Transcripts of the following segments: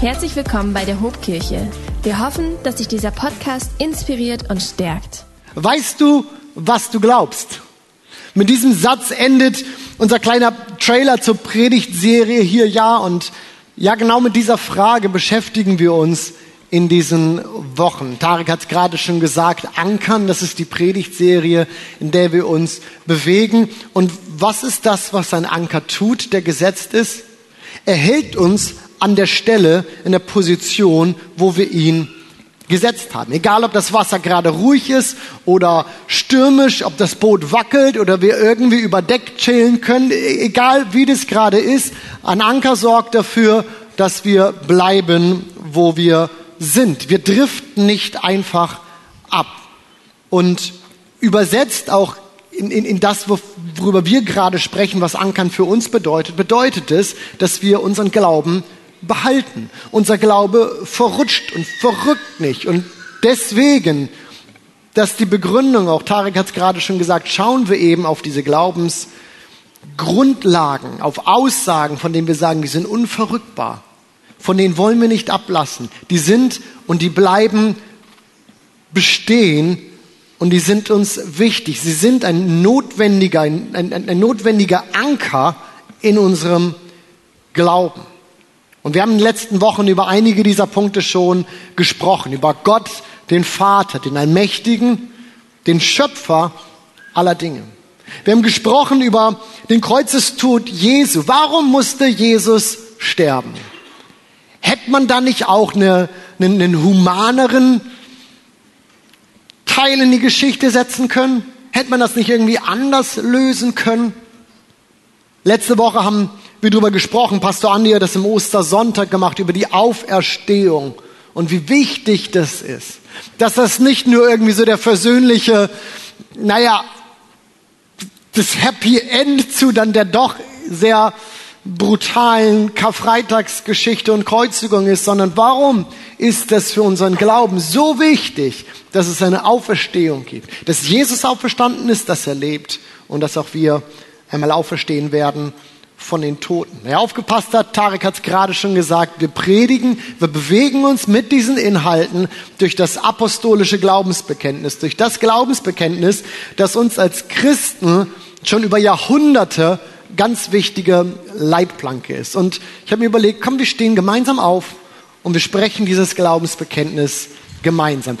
Herzlich willkommen bei der Hobkirche. Wir hoffen, dass dich dieser Podcast inspiriert und stärkt. Weißt du, was du glaubst? Mit diesem Satz endet unser kleiner Trailer zur Predigtserie hier ja und ja genau mit dieser Frage beschäftigen wir uns in diesen Wochen. Tarek hat es gerade schon gesagt, Ankern, das ist die Predigtserie, in der wir uns bewegen. Und was ist das, was ein Anker tut, der gesetzt ist? Er hält uns an der Stelle, in der Position, wo wir ihn gesetzt haben. Egal, ob das Wasser gerade ruhig ist oder stürmisch, ob das Boot wackelt oder wir irgendwie über Deck chillen können, e-, egal wie das gerade ist, ein Anker sorgt dafür, dass wir bleiben, wo wir sind. Wir driften nicht einfach ab. Und übersetzt auch in, in, in das, worüber wir gerade sprechen, was Ankern für uns bedeutet, bedeutet es, dass wir unseren Glauben behalten. Unser Glaube verrutscht und verrückt nicht. Und deswegen, dass die Begründung, auch Tarek hat es gerade schon gesagt, schauen wir eben auf diese Glaubensgrundlagen, auf Aussagen, von denen wir sagen, die sind unverrückbar. Von denen wollen wir nicht ablassen. Die sind und die bleiben bestehen und die sind uns wichtig. Sie sind ein notwendiger, ein, ein, ein notwendiger Anker in unserem Glauben. Und wir haben in den letzten Wochen über einige dieser Punkte schon gesprochen. Über Gott, den Vater, den Allmächtigen, den Schöpfer aller Dinge. Wir haben gesprochen über den Kreuzestod Jesu. Warum musste Jesus sterben? Hätte man da nicht auch eine, einen, einen humaneren Teil in die Geschichte setzen können? Hätte man das nicht irgendwie anders lösen können? Letzte Woche haben wir darüber gesprochen, Pastor Andi hat das im Ostersonntag gemacht, über die Auferstehung und wie wichtig das ist. Dass das nicht nur irgendwie so der versöhnliche, naja, das Happy End zu dann der doch sehr brutalen Karfreitagsgeschichte und Kreuzigung ist, sondern warum ist das für unseren Glauben so wichtig, dass es eine Auferstehung gibt, dass Jesus auferstanden ist, dass er lebt und dass auch wir einmal auferstehen werden von den Toten. Wer aufgepasst hat, Tarek hat es gerade schon gesagt, wir predigen, wir bewegen uns mit diesen Inhalten durch das apostolische Glaubensbekenntnis, durch das Glaubensbekenntnis, das uns als Christen schon über Jahrhunderte ganz wichtige Leitplanke ist. Und ich habe mir überlegt, komm, wir stehen gemeinsam auf und wir sprechen dieses Glaubensbekenntnis gemeinsam.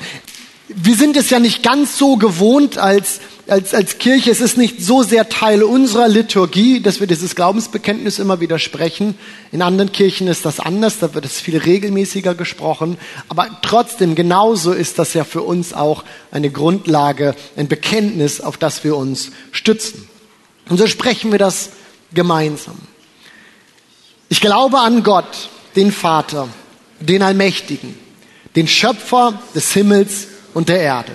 Wir sind es ja nicht ganz so gewohnt als, als, als Kirche, es ist nicht so sehr Teil unserer Liturgie, dass wir dieses Glaubensbekenntnis immer wieder sprechen. In anderen Kirchen ist das anders, da wird es viel regelmäßiger gesprochen. Aber trotzdem, genauso ist das ja für uns auch eine Grundlage, ein Bekenntnis, auf das wir uns stützen. Und so sprechen wir das gemeinsam. Ich glaube an Gott, den Vater, den Allmächtigen, den Schöpfer des Himmels und der Erde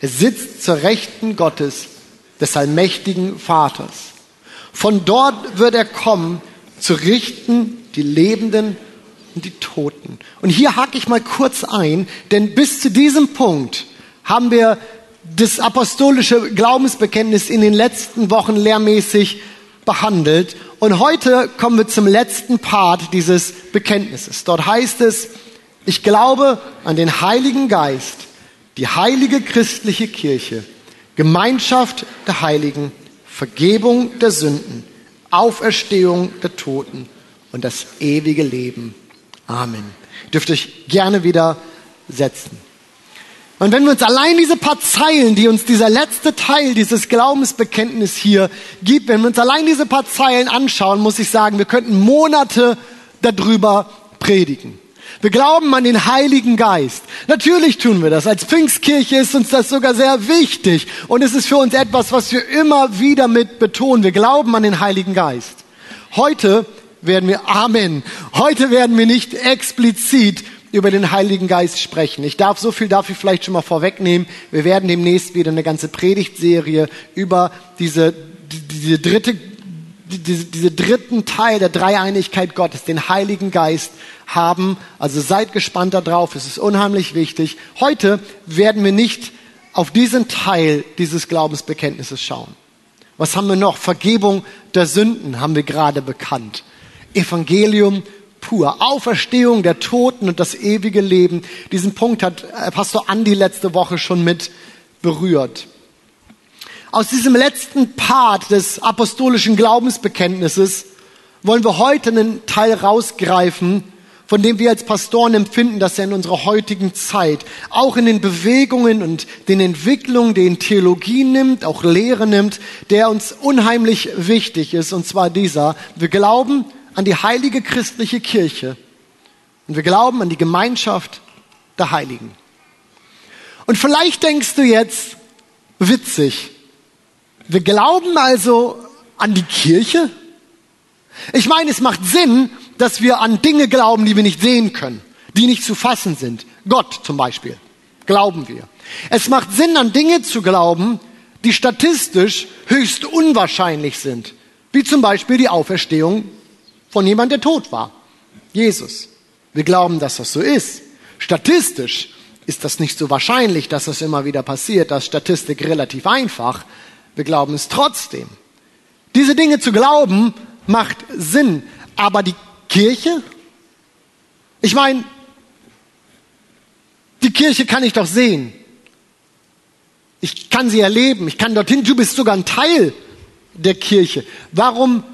Er sitzt zur Rechten Gottes, des allmächtigen Vaters. Von dort wird er kommen, zu richten die Lebenden und die Toten. Und hier hake ich mal kurz ein, denn bis zu diesem Punkt haben wir das apostolische Glaubensbekenntnis in den letzten Wochen lehrmäßig behandelt. Und heute kommen wir zum letzten Part dieses Bekenntnisses. Dort heißt es, ich glaube an den Heiligen Geist, die heilige christliche Kirche, Gemeinschaft der Heiligen, Vergebung der Sünden, Auferstehung der Toten und das ewige Leben. Amen. Ihr dürft euch gerne wieder setzen. Und wenn wir uns allein diese paar Zeilen, die uns dieser letzte Teil dieses Glaubensbekenntnis hier gibt, wenn wir uns allein diese paar Zeilen anschauen, muss ich sagen, wir könnten Monate darüber predigen. Wir glauben an den Heiligen Geist. Natürlich tun wir das. Als Pfingstkirche ist uns das sogar sehr wichtig. Und es ist für uns etwas, was wir immer wieder mit betonen. Wir glauben an den Heiligen Geist. Heute werden wir, Amen. Heute werden wir nicht explizit über den Heiligen Geist sprechen. Ich darf so viel ich vielleicht schon mal vorwegnehmen. Wir werden demnächst wieder eine ganze Predigtserie über diese, diese dritte, diese, diese dritten Teil der Dreieinigkeit Gottes, den Heiligen Geist haben. Also seid gespannt darauf. Es ist unheimlich wichtig. Heute werden wir nicht auf diesen Teil dieses Glaubensbekenntnisses schauen. Was haben wir noch? Vergebung der Sünden haben wir gerade bekannt. Evangelium pur. Auferstehung der Toten und das ewige Leben. Diesen Punkt hat äh, Pastor Andi letzte Woche schon mit berührt. Aus diesem letzten Part des apostolischen Glaubensbekenntnisses wollen wir heute einen Teil rausgreifen, von dem wir als Pastoren empfinden, dass er in unserer heutigen Zeit auch in den Bewegungen und den Entwicklungen, den Theologie nimmt, auch Lehre nimmt, der uns unheimlich wichtig ist, und zwar dieser. Wir glauben an die heilige christliche Kirche und wir glauben an die Gemeinschaft der Heiligen. Und vielleicht denkst du jetzt, witzig, wir glauben also an die Kirche? Ich meine, es macht Sinn, dass wir an Dinge glauben, die wir nicht sehen können, die nicht zu fassen sind. Gott zum Beispiel, glauben wir. Es macht Sinn, an Dinge zu glauben, die statistisch höchst unwahrscheinlich sind, wie zum Beispiel die Auferstehung von jemand, der tot war. Jesus. Wir glauben, dass das so ist. Statistisch ist das nicht so wahrscheinlich, dass das immer wieder passiert. Das ist Statistik relativ einfach. Wir glauben es trotzdem. Diese Dinge zu glauben macht Sinn. Aber die Kirche? Ich meine, die Kirche kann ich doch sehen. Ich kann sie erleben. Ich kann dorthin. Du bist sogar ein Teil der Kirche. Warum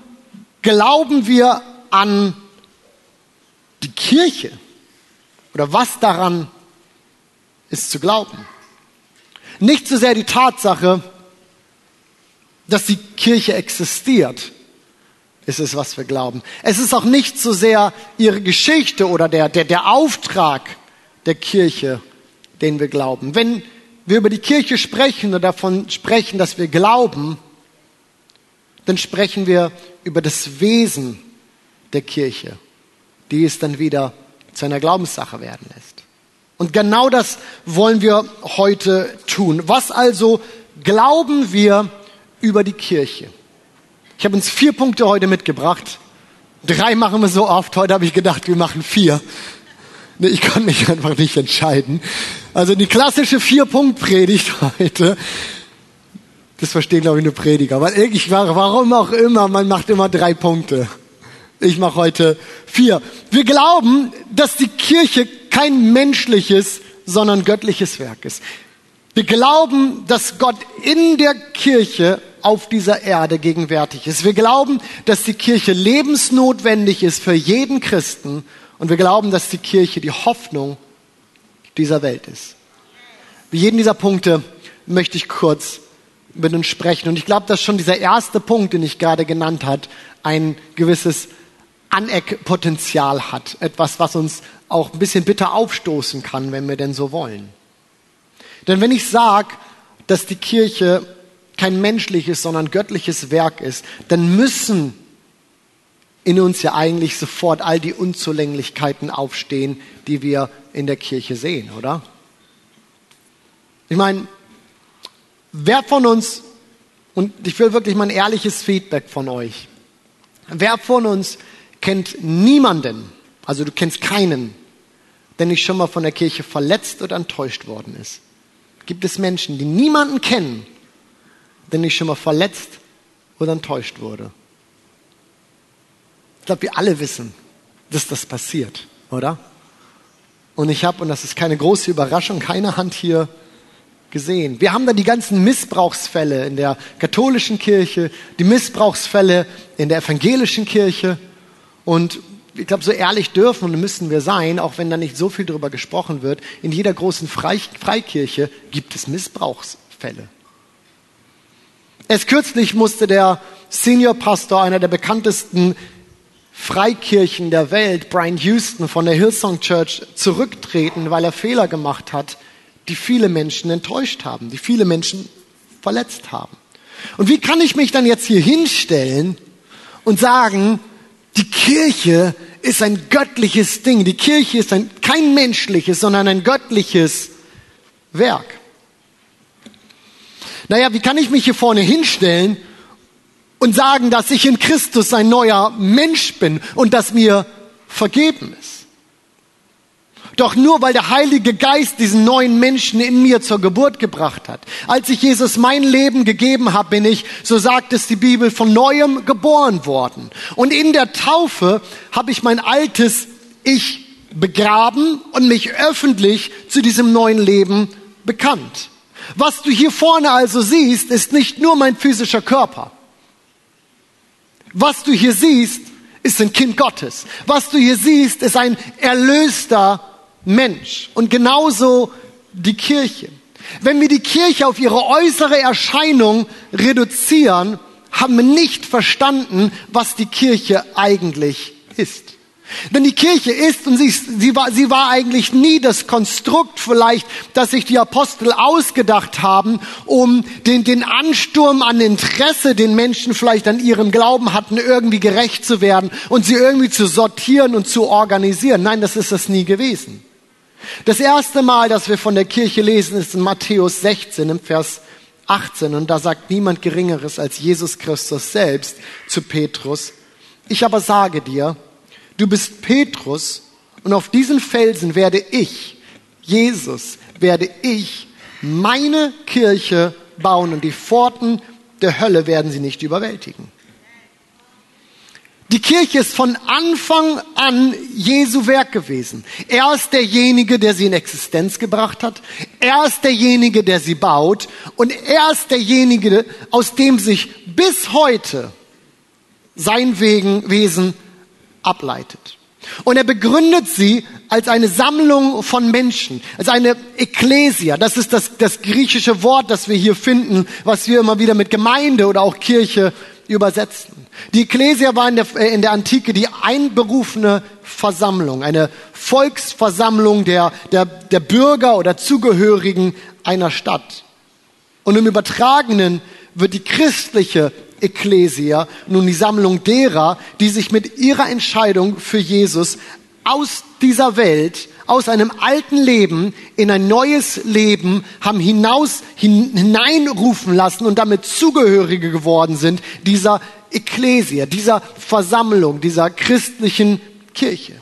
glauben wir an die Kirche? Oder was daran ist zu glauben? Nicht so sehr die Tatsache, dass die Kirche existiert, ist es, was wir glauben. Es ist auch nicht so sehr ihre Geschichte oder der, der, der Auftrag der Kirche, den wir glauben. Wenn wir über die Kirche sprechen oder davon sprechen, dass wir glauben, dann sprechen wir über das Wesen der Kirche, die es dann wieder zu einer Glaubenssache werden lässt. Und genau das wollen wir heute tun. Was also glauben wir über die Kirche? Ich habe uns vier Punkte heute mitgebracht. Drei machen wir so oft. Heute habe ich gedacht, wir machen vier. Nee, ich kann mich einfach nicht entscheiden. Also die klassische Vier-Punkt-Predigt heute das verstehen, glaube ich, nur Prediger. Weil ich, warum auch immer, man macht immer drei Punkte. Ich mache heute vier. Wir glauben, dass die Kirche kein menschliches, sondern göttliches Werk ist. Wir glauben, dass Gott in der Kirche auf dieser Erde gegenwärtig ist. Wir glauben, dass die Kirche lebensnotwendig ist für jeden Christen. Und wir glauben, dass die Kirche die Hoffnung dieser Welt ist. Wie jeden dieser Punkte möchte ich kurz mit uns sprechen. Und ich glaube, dass schon dieser erste Punkt, den ich gerade genannt hat, ein gewisses Aneckpotenzial hat. Etwas, was uns auch ein bisschen bitter aufstoßen kann, wenn wir denn so wollen. Denn wenn ich sage, dass die Kirche kein menschliches, sondern göttliches Werk ist, dann müssen in uns ja eigentlich sofort all die Unzulänglichkeiten aufstehen, die wir in der Kirche sehen, oder? Ich meine, Wer von uns, und ich will wirklich mal ein ehrliches Feedback von euch, wer von uns kennt niemanden, also du kennst keinen, der nicht schon mal von der Kirche verletzt oder enttäuscht worden ist? Gibt es Menschen, die niemanden kennen, der nicht schon mal verletzt oder enttäuscht wurde? Ich glaube, wir alle wissen, dass das passiert, oder? Und ich habe, und das ist keine große Überraschung, keine Hand hier gesehen. Wir haben dann die ganzen Missbrauchsfälle in der katholischen Kirche, die Missbrauchsfälle in der evangelischen Kirche. Und ich glaube, so ehrlich dürfen und müssen wir sein, auch wenn da nicht so viel darüber gesprochen wird. In jeder großen Freikirche gibt es Missbrauchsfälle. Erst kürzlich musste der Seniorpastor einer der bekanntesten Freikirchen der Welt, Brian Houston von der Hillsong Church, zurücktreten, weil er Fehler gemacht hat die viele Menschen enttäuscht haben, die viele Menschen verletzt haben. Und wie kann ich mich dann jetzt hier hinstellen und sagen, die Kirche ist ein göttliches Ding. Die Kirche ist ein, kein menschliches, sondern ein göttliches Werk. Naja, wie kann ich mich hier vorne hinstellen und sagen, dass ich in Christus ein neuer Mensch bin und dass mir vergeben ist? Doch nur weil der Heilige Geist diesen neuen Menschen in mir zur Geburt gebracht hat. Als ich Jesus mein Leben gegeben habe, bin ich, so sagt es die Bibel, von neuem geboren worden. Und in der Taufe habe ich mein altes Ich begraben und mich öffentlich zu diesem neuen Leben bekannt. Was du hier vorne also siehst, ist nicht nur mein physischer Körper. Was du hier siehst, ist ein Kind Gottes. Was du hier siehst, ist ein erlöster Mensch. Und genauso die Kirche. Wenn wir die Kirche auf ihre äußere Erscheinung reduzieren, haben wir nicht verstanden, was die Kirche eigentlich ist. Denn die Kirche ist, und sie, sie, war, sie war eigentlich nie das Konstrukt vielleicht, das sich die Apostel ausgedacht haben, um den, den Ansturm an Interesse, den Menschen vielleicht an ihrem Glauben hatten, irgendwie gerecht zu werden und sie irgendwie zu sortieren und zu organisieren. Nein, das ist es nie gewesen. Das erste Mal, dass wir von der Kirche lesen, ist in Matthäus 16 im Vers 18 und da sagt niemand Geringeres als Jesus Christus selbst zu Petrus, ich aber sage dir, du bist Petrus und auf diesen Felsen werde ich, Jesus, werde ich meine Kirche bauen und die Pforten der Hölle werden sie nicht überwältigen. Die Kirche ist von Anfang an Jesu Werk gewesen. Er ist derjenige, der sie in Existenz gebracht hat. Er ist derjenige, der sie baut. Und er ist derjenige, aus dem sich bis heute sein Wesen ableitet. Und er begründet sie als eine Sammlung von Menschen, als eine Ekklesia. Das ist das, das griechische Wort, das wir hier finden, was wir immer wieder mit Gemeinde oder auch Kirche übersetzen. Die Ekklesia war in der, äh, in der Antike die einberufene Versammlung, eine Volksversammlung der, der, der Bürger oder Zugehörigen einer Stadt. Und im Übertragenen wird die christliche Ekklesia nun die Sammlung derer, die sich mit ihrer Entscheidung für Jesus aus dieser Welt aus einem alten Leben in ein neues Leben haben hinaus, hineinrufen lassen und damit Zugehörige geworden sind dieser Ekklesia, dieser Versammlung, dieser christlichen Kirche.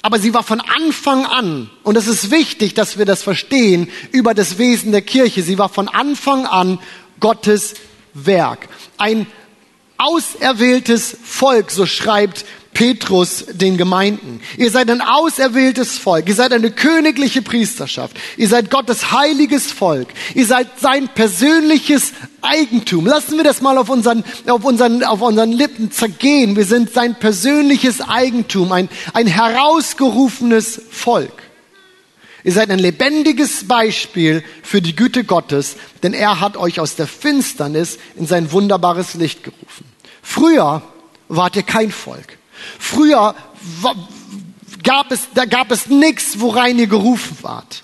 Aber sie war von Anfang an, und es ist wichtig, dass wir das verstehen, über das Wesen der Kirche, sie war von Anfang an Gottes Werk. Ein auserwähltes Volk, so schreibt Petrus den Gemeinden. Ihr seid ein auserwähltes Volk. Ihr seid eine königliche Priesterschaft. Ihr seid Gottes heiliges Volk. Ihr seid sein persönliches Eigentum. Lassen wir das mal auf unseren, auf unseren, auf unseren Lippen zergehen. Wir sind sein persönliches Eigentum. Ein, ein herausgerufenes Volk. Ihr seid ein lebendiges Beispiel für die Güte Gottes, denn er hat euch aus der Finsternis in sein wunderbares Licht gerufen. Früher wart ihr kein Volk. Früher gab es, da gab es nichts, worein ihr gerufen wart.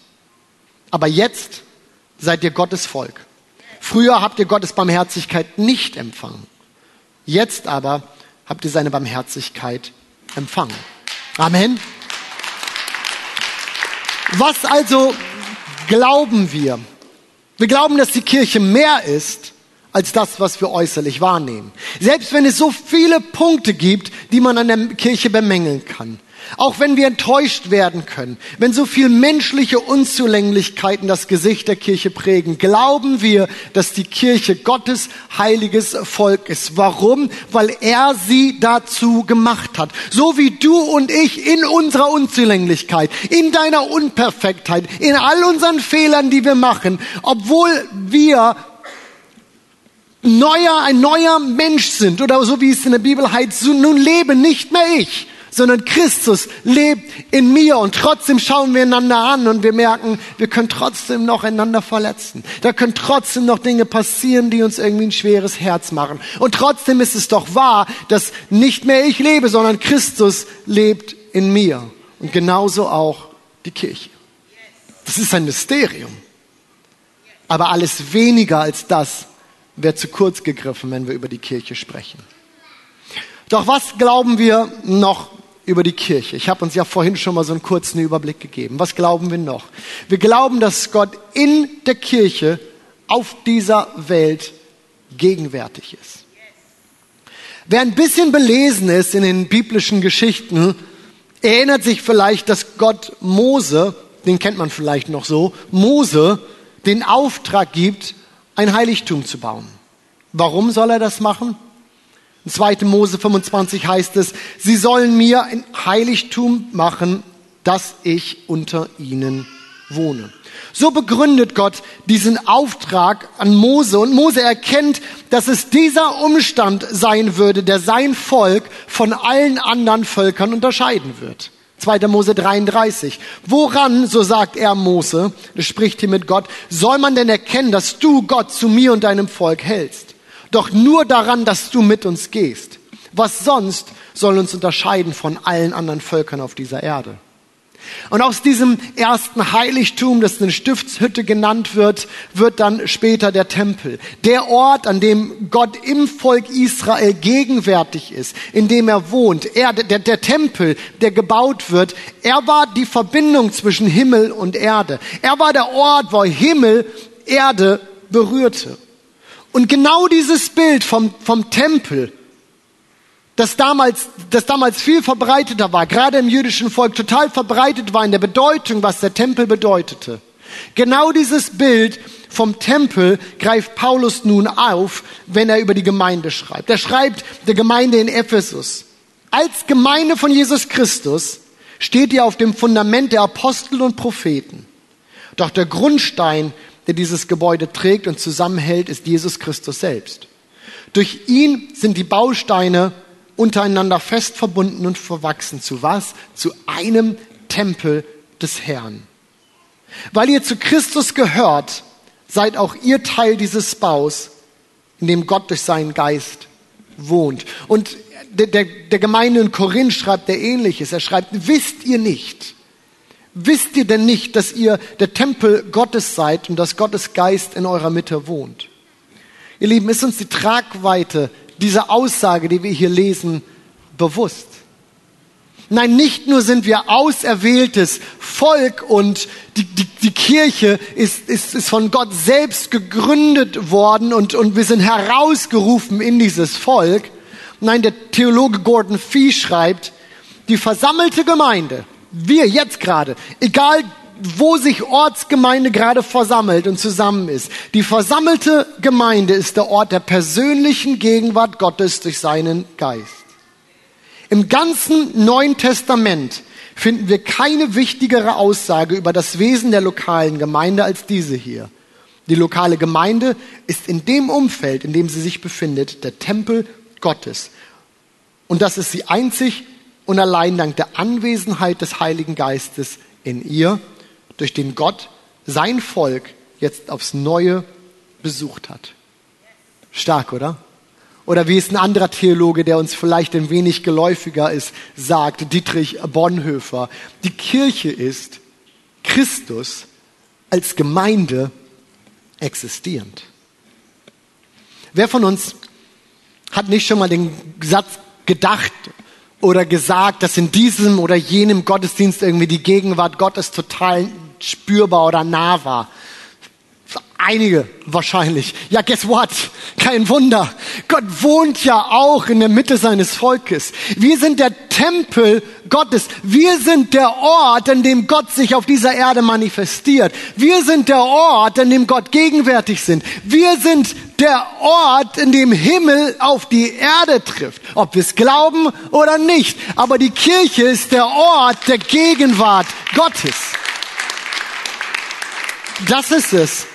Aber jetzt seid ihr Gottes Volk. Früher habt ihr Gottes Barmherzigkeit nicht empfangen. Jetzt aber habt ihr seine Barmherzigkeit empfangen. Amen. Was also glauben wir? Wir glauben, dass die Kirche mehr ist als das, was wir äußerlich wahrnehmen. Selbst wenn es so viele Punkte gibt, die man an der Kirche bemängeln kann. Auch wenn wir enttäuscht werden können, wenn so viel menschliche Unzulänglichkeiten das Gesicht der Kirche prägen, glauben wir, dass die Kirche Gottes heiliges Volk ist. Warum? Weil er sie dazu gemacht hat. So wie du und ich in unserer Unzulänglichkeit, in deiner Unperfektheit, in all unseren Fehlern, die wir machen, obwohl wir neuer, ein neuer Mensch sind oder so wie es in der Bibel heißt, nun lebe nicht mehr ich, sondern Christus lebt in mir und trotzdem schauen wir einander an und wir merken, wir können trotzdem noch einander verletzen. Da können trotzdem noch Dinge passieren, die uns irgendwie ein schweres Herz machen. Und trotzdem ist es doch wahr, dass nicht mehr ich lebe, sondern Christus lebt in mir. Und genauso auch die Kirche. Das ist ein Mysterium. Aber alles weniger als das, wäre zu kurz gegriffen, wenn wir über die Kirche sprechen. Doch was glauben wir noch über die Kirche? Ich habe uns ja vorhin schon mal so einen kurzen Überblick gegeben. Was glauben wir noch? Wir glauben, dass Gott in der Kirche auf dieser Welt gegenwärtig ist. Wer ein bisschen belesen ist in den biblischen Geschichten, erinnert sich vielleicht, dass Gott Mose, den kennt man vielleicht noch so, Mose den Auftrag gibt, ein Heiligtum zu bauen. Warum soll er das machen? In 2. Mose 25 heißt es, sie sollen mir ein Heiligtum machen, dass ich unter ihnen wohne. So begründet Gott diesen Auftrag an Mose und Mose erkennt, dass es dieser Umstand sein würde, der sein Volk von allen anderen Völkern unterscheiden wird. 2. Mose 33. Woran, so sagt er Mose, spricht hier mit Gott, soll man denn erkennen, dass du Gott zu mir und deinem Volk hältst? Doch nur daran, dass du mit uns gehst. Was sonst soll uns unterscheiden von allen anderen Völkern auf dieser Erde? Und aus diesem ersten Heiligtum, das eine Stiftshütte genannt wird, wird dann später der Tempel. Der Ort, an dem Gott im Volk Israel gegenwärtig ist, in dem er wohnt. Er, der, der Tempel, der gebaut wird, er war die Verbindung zwischen Himmel und Erde. Er war der Ort, wo Himmel Erde berührte. Und genau dieses Bild vom, vom Tempel, das damals, das damals viel verbreiteter war, gerade im jüdischen Volk total verbreitet war in der Bedeutung, was der Tempel bedeutete. Genau dieses Bild vom Tempel greift Paulus nun auf, wenn er über die Gemeinde schreibt. Er schreibt der Gemeinde in Ephesus. Als Gemeinde von Jesus Christus steht ihr auf dem Fundament der Apostel und Propheten. Doch der Grundstein, der dieses Gebäude trägt und zusammenhält, ist Jesus Christus selbst. Durch ihn sind die Bausteine untereinander fest verbunden und verwachsen. Zu was? Zu einem Tempel des Herrn. Weil ihr zu Christus gehört, seid auch ihr Teil dieses Baus, in dem Gott durch seinen Geist wohnt. Und der, der, der Gemeinde in Korinth schreibt er ähnliches. Er schreibt, wisst ihr nicht, wisst ihr denn nicht, dass ihr der Tempel Gottes seid und dass Gottes Geist in eurer Mitte wohnt? Ihr Lieben, ist uns die Tragweite diese Aussage, die wir hier lesen, bewusst. Nein, nicht nur sind wir auserwähltes Volk und die, die, die Kirche ist, ist, ist von Gott selbst gegründet worden und, und wir sind herausgerufen in dieses Volk. Nein, der Theologe Gordon Fee schreibt, die versammelte Gemeinde, wir jetzt gerade, egal wo sich Ortsgemeinde gerade versammelt und zusammen ist. Die versammelte Gemeinde ist der Ort der persönlichen Gegenwart Gottes durch seinen Geist. Im ganzen Neuen Testament finden wir keine wichtigere Aussage über das Wesen der lokalen Gemeinde als diese hier. Die lokale Gemeinde ist in dem Umfeld, in dem sie sich befindet, der Tempel Gottes. Und das ist sie einzig und allein dank der Anwesenheit des Heiligen Geistes in ihr durch den Gott sein Volk jetzt aufs Neue besucht hat. Stark, oder? Oder wie es ein anderer Theologe, der uns vielleicht ein wenig geläufiger ist, sagt, Dietrich Bonhoeffer, die Kirche ist Christus als Gemeinde existierend. Wer von uns hat nicht schon mal den Satz gedacht oder gesagt, dass in diesem oder jenem Gottesdienst irgendwie die Gegenwart Gottes total spürbar oder nah war. Einige wahrscheinlich. Ja, guess what? Kein Wunder. Gott wohnt ja auch in der Mitte seines Volkes. Wir sind der Tempel Gottes. Wir sind der Ort, an dem Gott sich auf dieser Erde manifestiert. Wir sind der Ort, an dem Gott gegenwärtig sind. Wir sind der Ort, in dem Himmel auf die Erde trifft. Ob wir es glauben oder nicht. Aber die Kirche ist der Ort der Gegenwart Gottes. Das ist es,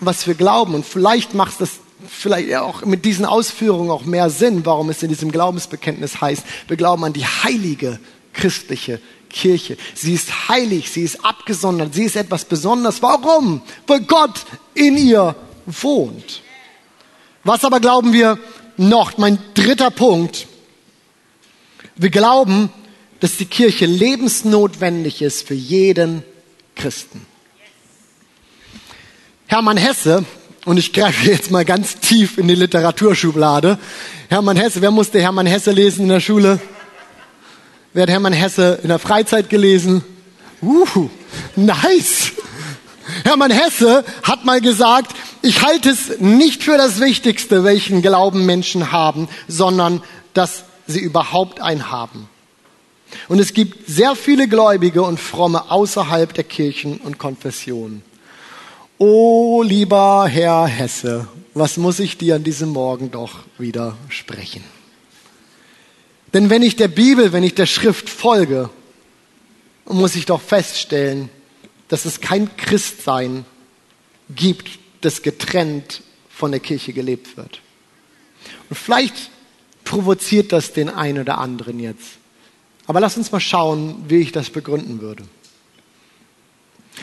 was wir glauben. Und vielleicht macht das vielleicht auch mit diesen Ausführungen auch mehr Sinn, warum es in diesem Glaubensbekenntnis heißt, wir glauben an die heilige christliche Kirche. Sie ist heilig, sie ist abgesondert, sie ist etwas Besonderes. Warum? Weil Gott in ihr wohnt. Was aber glauben wir noch? Mein dritter Punkt. Wir glauben, dass die Kirche lebensnotwendig ist für jeden Christen. Hermann Hesse und ich greife jetzt mal ganz tief in die Literaturschublade. Hermann Hesse, wer musste Hermann Hesse lesen in der Schule? Wer hat Hermann Hesse in der Freizeit gelesen? Uh, nice. Hermann Hesse hat mal gesagt, ich halte es nicht für das Wichtigste, welchen Glauben Menschen haben, sondern dass sie überhaupt einen haben. Und es gibt sehr viele Gläubige und Fromme außerhalb der Kirchen und Konfessionen. Oh, lieber Herr Hesse, was muss ich dir an diesem Morgen doch wieder sprechen? Denn wenn ich der Bibel, wenn ich der Schrift folge, muss ich doch feststellen, dass es kein Christsein gibt, das getrennt von der Kirche gelebt wird. Und vielleicht provoziert das den einen oder anderen jetzt. Aber lass uns mal schauen, wie ich das begründen würde.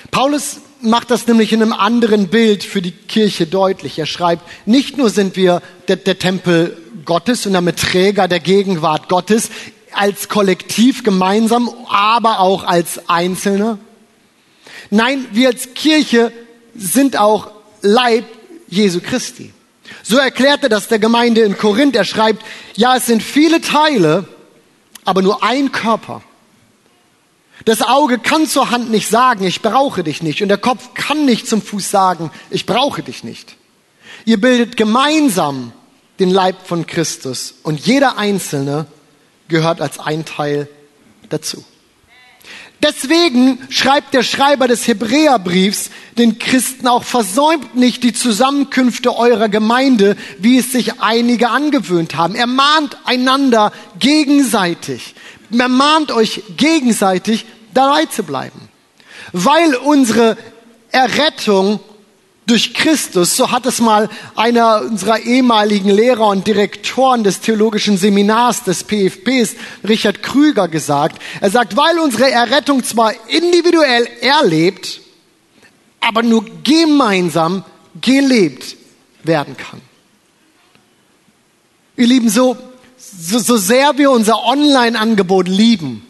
Paulus macht das nämlich in einem anderen Bild für die Kirche deutlich. Er schreibt, nicht nur sind wir der, der Tempel Gottes und damit Träger der Gegenwart Gottes als Kollektiv gemeinsam, aber auch als Einzelne. Nein, wir als Kirche sind auch Leib Jesu Christi. So erklärte das der Gemeinde in Korinth. Er schreibt, ja, es sind viele Teile, aber nur ein Körper. Das Auge kann zur Hand nicht sagen, ich brauche dich nicht. Und der Kopf kann nicht zum Fuß sagen, ich brauche dich nicht. Ihr bildet gemeinsam den Leib von Christus und jeder Einzelne gehört als ein Teil dazu. Deswegen schreibt der Schreiber des Hebräerbriefs den Christen auch, versäumt nicht die Zusammenkünfte eurer Gemeinde, wie es sich einige angewöhnt haben. Er mahnt einander gegenseitig. Er mahnt euch gegenseitig, dabei zu bleiben. Weil unsere Errettung durch Christus, so hat es mal einer unserer ehemaligen Lehrer und Direktoren des theologischen Seminars des PFPs, Richard Krüger, gesagt. Er sagt, weil unsere Errettung zwar individuell erlebt, aber nur gemeinsam gelebt werden kann. Ihr Lieben, so, so, so sehr wir unser Online-Angebot lieben,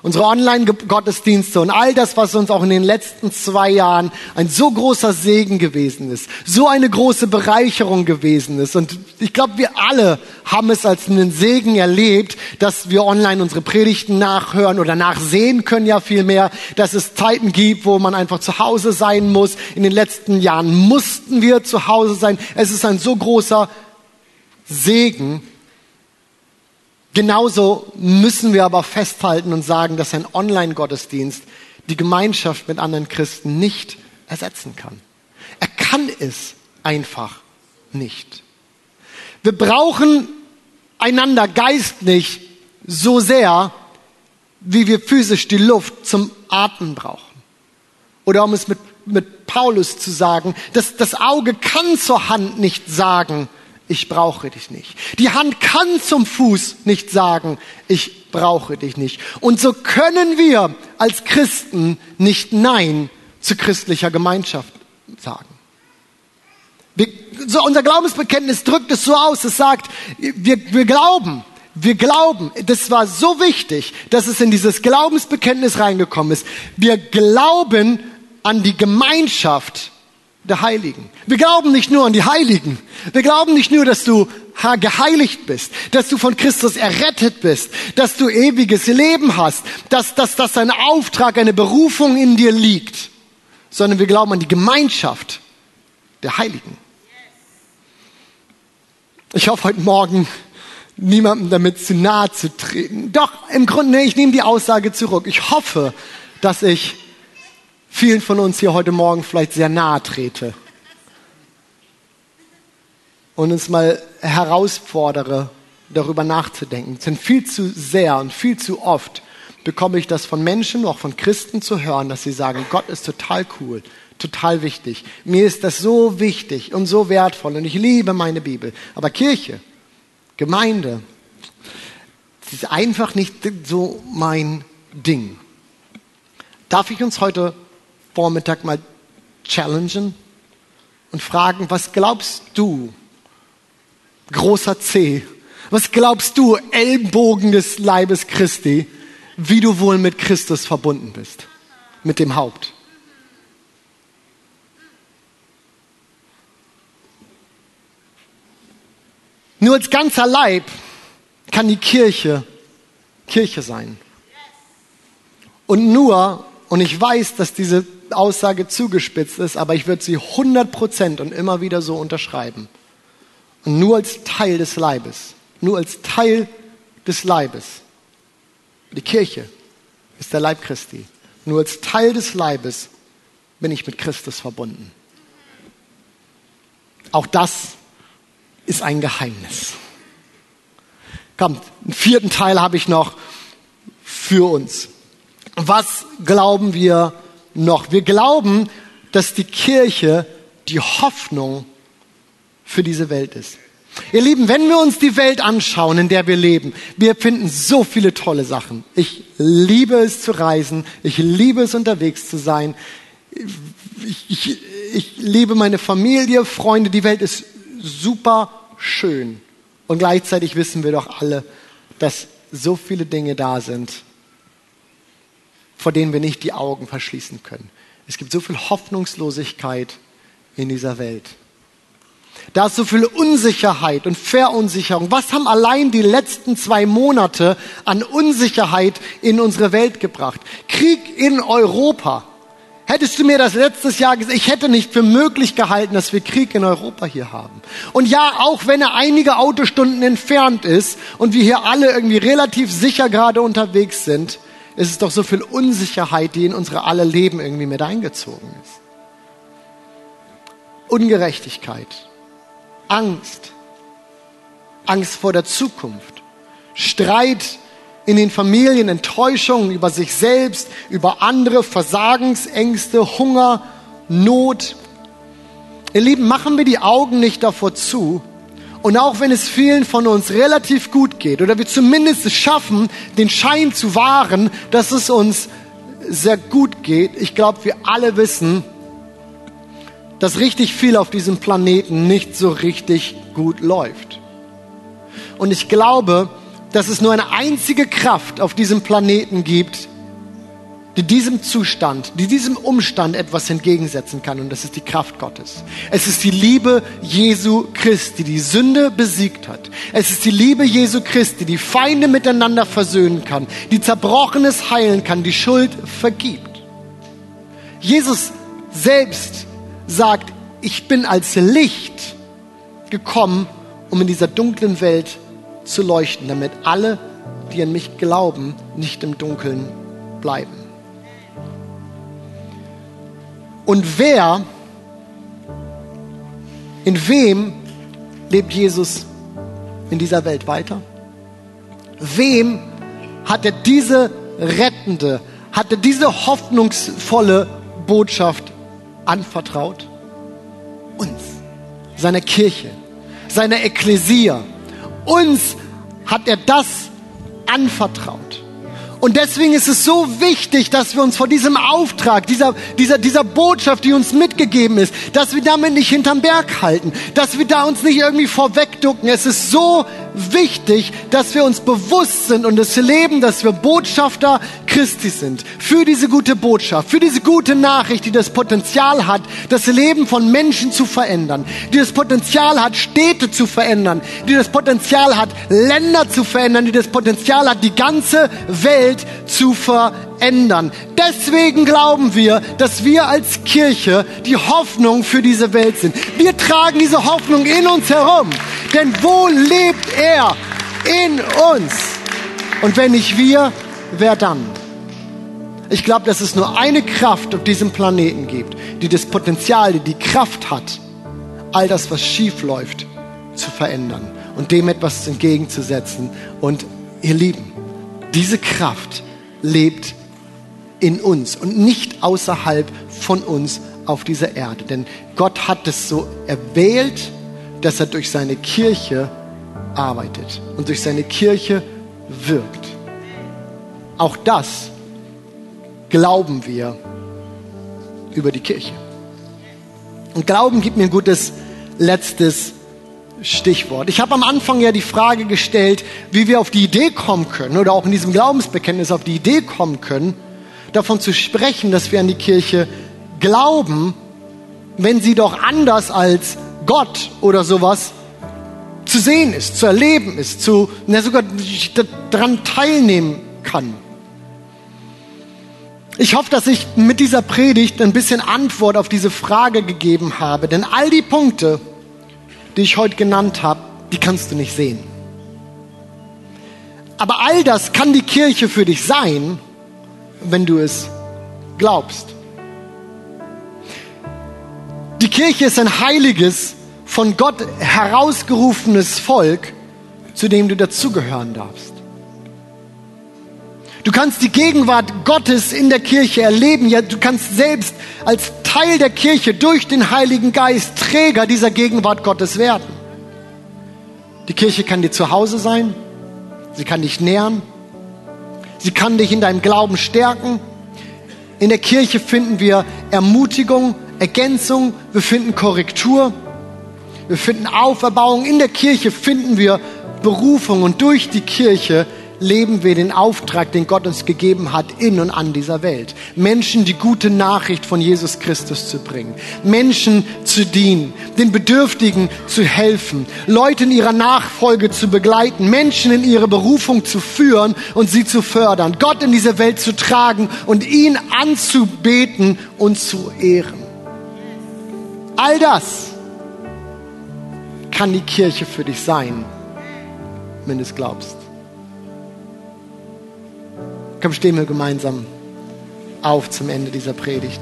Unsere Online-Gottesdienste und all das, was uns auch in den letzten zwei Jahren ein so großer Segen gewesen ist, so eine große Bereicherung gewesen ist. Und ich glaube, wir alle haben es als einen Segen erlebt, dass wir online unsere Predigten nachhören oder nachsehen können ja viel mehr, dass es Zeiten gibt, wo man einfach zu Hause sein muss. In den letzten Jahren mussten wir zu Hause sein. Es ist ein so großer Segen, Genauso müssen wir aber festhalten und sagen, dass ein Online-Gottesdienst die Gemeinschaft mit anderen Christen nicht ersetzen kann. Er kann es einfach nicht. Wir brauchen einander geistlich so sehr, wie wir physisch die Luft zum Atmen brauchen. Oder um es mit, mit Paulus zu sagen, das, das Auge kann zur Hand nicht sagen, ich brauche dich nicht. Die Hand kann zum Fuß nicht sagen, ich brauche dich nicht. Und so können wir als Christen nicht Nein zu christlicher Gemeinschaft sagen. Wir, so unser Glaubensbekenntnis drückt es so aus, es sagt, wir, wir glauben, wir glauben, das war so wichtig, dass es in dieses Glaubensbekenntnis reingekommen ist. Wir glauben an die Gemeinschaft der Heiligen. Wir glauben nicht nur an die Heiligen. Wir glauben nicht nur, dass du geheiligt bist, dass du von Christus errettet bist, dass du ewiges Leben hast, dass, dass, dass ein Auftrag, eine Berufung in dir liegt, sondern wir glauben an die Gemeinschaft der Heiligen. Ich hoffe heute Morgen, niemandem damit zu nahe zu treten. Doch, im Grunde, ich nehme die Aussage zurück. Ich hoffe, dass ich vielen von uns hier heute Morgen vielleicht sehr nahe trete und uns mal herausfordere, darüber nachzudenken. Denn viel zu sehr und viel zu oft bekomme ich das von Menschen, auch von Christen zu hören, dass sie sagen, Gott ist total cool, total wichtig. Mir ist das so wichtig und so wertvoll und ich liebe meine Bibel. Aber Kirche, Gemeinde, das ist einfach nicht so mein Ding. Darf ich uns heute Vormittag mal challengen und fragen, was glaubst du, großer C, was glaubst du, Ellbogen des Leibes Christi, wie du wohl mit Christus verbunden bist, mit dem Haupt? Nur als ganzer Leib kann die Kirche Kirche sein. Und nur, und ich weiß, dass diese Aussage zugespitzt ist, aber ich würde sie 100 Prozent und immer wieder so unterschreiben. Und nur als Teil des Leibes, nur als Teil des Leibes. Die Kirche ist der Leib Christi. Nur als Teil des Leibes bin ich mit Christus verbunden. Auch das ist ein Geheimnis. Kommt, einen vierten Teil habe ich noch für uns. Was glauben wir noch? Wir glauben, dass die Kirche die Hoffnung für diese Welt ist. Ihr Lieben, wenn wir uns die Welt anschauen, in der wir leben, wir finden so viele tolle Sachen. Ich liebe es zu reisen, ich liebe es unterwegs zu sein, ich, ich, ich liebe meine Familie, Freunde, die Welt ist super schön. Und gleichzeitig wissen wir doch alle, dass so viele Dinge da sind, vor denen wir nicht die Augen verschließen können. Es gibt so viel Hoffnungslosigkeit in dieser Welt. Da ist so viel Unsicherheit und Verunsicherung. Was haben allein die letzten zwei Monate an Unsicherheit in unsere Welt gebracht? Krieg in Europa. Hättest du mir das letztes Jahr gesagt, ich hätte nicht für möglich gehalten, dass wir Krieg in Europa hier haben. Und ja, auch wenn er einige Autostunden entfernt ist und wir hier alle irgendwie relativ sicher gerade unterwegs sind, ist es doch so viel Unsicherheit, die in unsere alle Leben irgendwie mit eingezogen ist. Ungerechtigkeit, Angst, Angst vor der Zukunft, Streit in den Familien Enttäuschungen über sich selbst, über andere, Versagensängste, Hunger, Not. Ihr Lieben, machen wir die Augen nicht davor zu. Und auch wenn es vielen von uns relativ gut geht oder wir zumindest es schaffen, den Schein zu wahren, dass es uns sehr gut geht, ich glaube, wir alle wissen, dass richtig viel auf diesem Planeten nicht so richtig gut läuft. Und ich glaube, dass es nur eine einzige Kraft auf diesem Planeten gibt, die diesem Zustand, die diesem Umstand etwas entgegensetzen kann. Und das ist die Kraft Gottes. Es ist die Liebe Jesu Christi, die die Sünde besiegt hat. Es ist die Liebe Jesu Christi, die Feinde miteinander versöhnen kann, die Zerbrochenes heilen kann, die Schuld vergibt. Jesus selbst sagt, ich bin als Licht gekommen, um in dieser dunklen Welt zu leuchten, damit alle, die an mich glauben, nicht im Dunkeln bleiben. Und wer, in wem lebt Jesus in dieser Welt weiter? Wem hat er diese rettende, hat er diese hoffnungsvolle Botschaft anvertraut? Uns, seiner Kirche, seiner Ekklesia, uns hat er das anvertraut. Und deswegen ist es so wichtig, dass wir uns vor diesem Auftrag, dieser, dieser, dieser Botschaft, die uns mitgegeben ist, dass wir damit nicht hinterm Berg halten, dass wir da uns nicht irgendwie vorwegducken. Es ist so wichtig, dass wir uns bewusst sind und es leben, dass wir Botschafter Christi sind. Für diese gute Botschaft, für diese gute Nachricht, die das Potenzial hat, das Leben von Menschen zu verändern, die das Potenzial hat, Städte zu verändern, die das Potenzial hat, Länder zu verändern, die das Potenzial hat, die ganze Welt zu verändern. Deswegen glauben wir, dass wir als Kirche die Hoffnung für diese Welt sind. Wir tragen diese Hoffnung in uns herum. Denn wo lebt er? In uns. Und wenn nicht wir, wer dann? Ich glaube, dass es nur eine Kraft auf diesem Planeten gibt, die das Potenzial, die die Kraft hat, all das, was schief läuft, zu verändern und dem etwas entgegenzusetzen. Und ihr Lieben, diese Kraft lebt in uns und nicht außerhalb von uns auf dieser Erde. Denn Gott hat es so erwählt, dass er durch seine Kirche arbeitet und durch seine Kirche wirkt. Auch das glauben wir über die Kirche. Und Glauben gibt mir ein gutes letztes Stichwort. Ich habe am Anfang ja die Frage gestellt, wie wir auf die Idee kommen können oder auch in diesem Glaubensbekenntnis auf die Idee kommen können, davon zu sprechen, dass wir an die Kirche glauben, wenn sie doch anders als Gott oder sowas zu sehen ist, zu erleben ist, zu, na sogar daran teilnehmen kann. Ich hoffe, dass ich mit dieser Predigt ein bisschen Antwort auf diese Frage gegeben habe, denn all die Punkte, die ich heute genannt habe, die kannst du nicht sehen. Aber all das kann die Kirche für dich sein, wenn du es glaubst. Die Kirche ist ein heiliges, von Gott herausgerufenes Volk, zu dem du dazugehören darfst. Du kannst die Gegenwart Gottes in der Kirche erleben. Ja, du kannst selbst als Teil der Kirche durch den Heiligen Geist Träger dieser Gegenwart Gottes werden. Die Kirche kann dir zu Hause sein. Sie kann dich nähern. Sie kann dich in deinem Glauben stärken. In der Kirche finden wir Ermutigung, Ergänzung, wir finden Korrektur, wir finden Auferbauung. In der Kirche finden wir Berufung und durch die Kirche leben wir den Auftrag, den Gott uns gegeben hat, in und an dieser Welt. Menschen die gute Nachricht von Jesus Christus zu bringen. Menschen zu dienen, den Bedürftigen zu helfen, Leute in ihrer Nachfolge zu begleiten, Menschen in ihre Berufung zu führen und sie zu fördern, Gott in diese Welt zu tragen und ihn anzubeten und zu ehren. All das kann die Kirche für dich sein, wenn du es glaubst. Komm, stehen wir gemeinsam auf zum Ende dieser Predigt.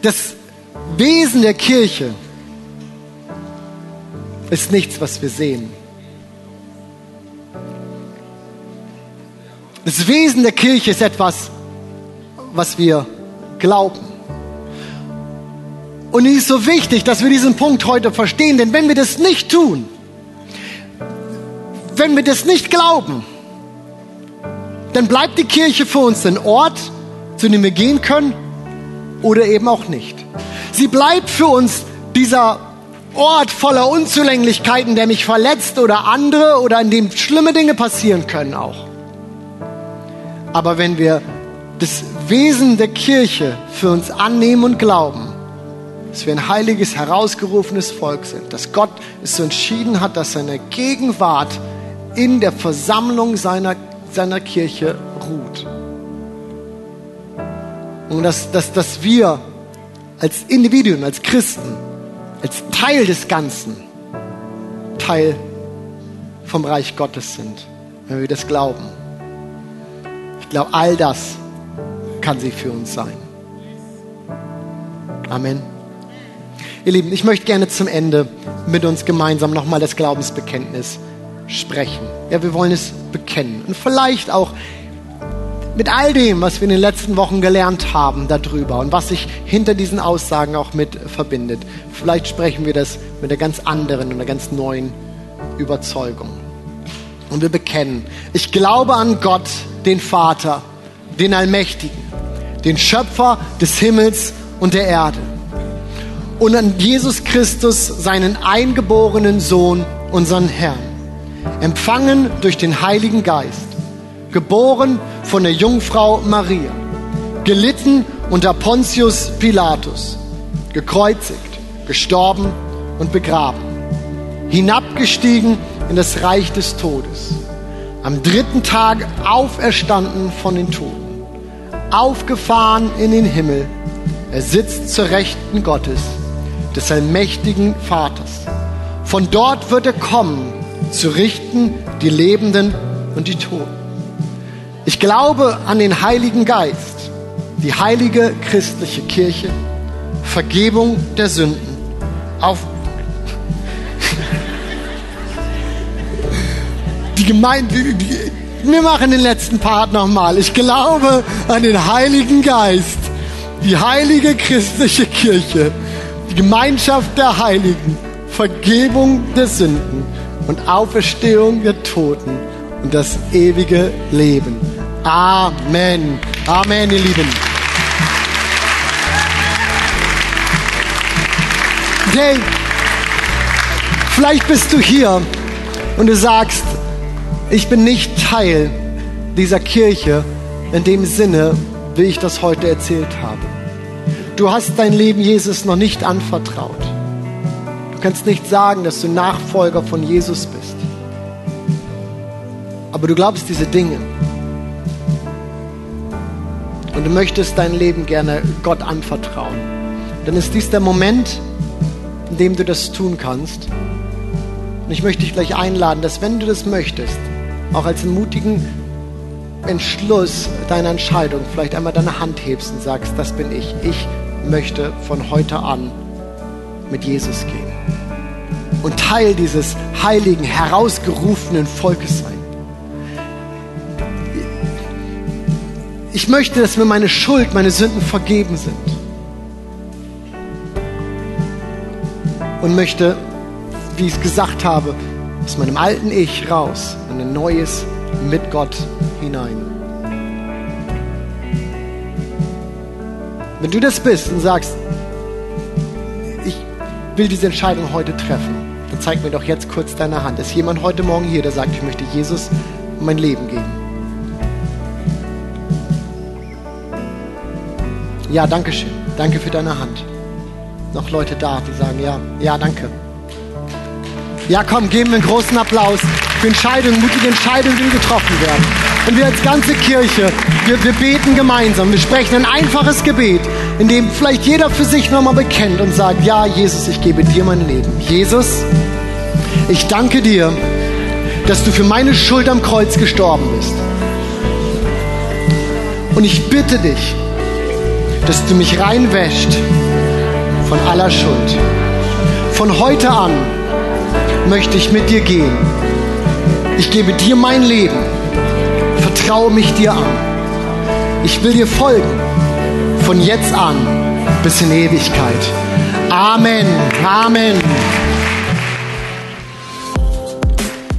Das Wesen der Kirche ist nichts, was wir sehen. Das Wesen der Kirche ist etwas, was wir glauben. Und es ist so wichtig, dass wir diesen Punkt heute verstehen, denn wenn wir das nicht tun, wenn wir das nicht glauben, dann bleibt die Kirche für uns ein Ort, zu dem wir gehen können oder eben auch nicht. Sie bleibt für uns dieser Ort voller Unzulänglichkeiten, der mich verletzt oder andere oder in dem schlimme Dinge passieren können auch. Aber wenn wir das Wesen der Kirche für uns annehmen und glauben, dass wir ein heiliges, herausgerufenes Volk sind, dass Gott es so entschieden hat, dass seine Gegenwart in der Versammlung seiner seiner Kirche ruht. Und dass, dass, dass wir als Individuen, als Christen, als Teil des Ganzen, Teil vom Reich Gottes sind, wenn wir das glauben. Ich glaube, all das kann sie für uns sein. Amen. Ihr Lieben, ich möchte gerne zum Ende mit uns gemeinsam nochmal das Glaubensbekenntnis sprechen. Ja, wir wollen es bekennen. Und vielleicht auch mit all dem, was wir in den letzten Wochen gelernt haben darüber und was sich hinter diesen Aussagen auch mit verbindet. Vielleicht sprechen wir das mit einer ganz anderen und einer ganz neuen Überzeugung. Und wir bekennen, ich glaube an Gott, den Vater, den Allmächtigen, den Schöpfer des Himmels und der Erde. Und an Jesus Christus, seinen eingeborenen Sohn, unseren Herrn empfangen durch den Heiligen Geist, geboren von der Jungfrau Maria, gelitten unter Pontius Pilatus, gekreuzigt, gestorben und begraben, hinabgestiegen in das Reich des Todes, am dritten Tag auferstanden von den Toten, aufgefahren in den Himmel, er sitzt zur Rechten Gottes, des allmächtigen Vaters. Von dort wird er kommen, zu richten die Lebenden und die Toten. Ich glaube an den Heiligen Geist, die heilige christliche Kirche, Vergebung der Sünden, auf die Gemeinde, wir machen den letzten Part nochmal. Ich glaube an den Heiligen Geist, die heilige christliche Kirche, die Gemeinschaft der Heiligen, Vergebung der Sünden und Auferstehung der Toten und das ewige Leben. Amen. Amen, ihr Lieben. Okay, vielleicht bist du hier und du sagst, ich bin nicht Teil dieser Kirche in dem Sinne, wie ich das heute erzählt habe. Du hast dein Leben Jesus noch nicht anvertraut. Du kannst nicht sagen, dass du Nachfolger von Jesus bist. Aber du glaubst diese Dinge. Und du möchtest dein Leben gerne Gott anvertrauen. Dann ist dies der Moment, in dem du das tun kannst. Und ich möchte dich gleich einladen, dass wenn du das möchtest, auch als einen mutigen Entschluss deiner Entscheidung vielleicht einmal deine Hand hebst und sagst, das bin ich. Ich möchte von heute an mit Jesus gehen. Und Teil dieses heiligen, herausgerufenen Volkes sein. Ich möchte, dass mir meine Schuld, meine Sünden vergeben sind. Und möchte, wie ich es gesagt habe, aus meinem alten Ich raus in ein neues mit Gott hinein. Wenn du das bist und sagst, ich will diese Entscheidung heute treffen, dann zeig mir doch jetzt kurz deine Hand. Ist jemand heute Morgen hier, der sagt, ich möchte Jesus mein Leben geben? Ja, danke schön. Danke für deine Hand. Noch Leute da, die sagen, ja, ja, danke. Ja, komm, geben wir einen großen Applaus für Entscheidungen, mutige Entscheidungen, die getroffen werden. Und wir als ganze Kirche, wir, wir beten gemeinsam. Wir sprechen ein einfaches Gebet, in dem vielleicht jeder für sich nochmal bekennt und sagt, ja, Jesus, ich gebe dir mein Leben. Jesus, ich danke dir, dass du für meine Schuld am Kreuz gestorben bist. Und ich bitte dich, dass du mich reinwäscht von aller Schuld. Von heute an möchte ich mit dir gehen. Ich gebe dir mein Leben. Vertraue mich dir an. Ich will dir folgen. Von jetzt an bis in Ewigkeit. Amen. Amen.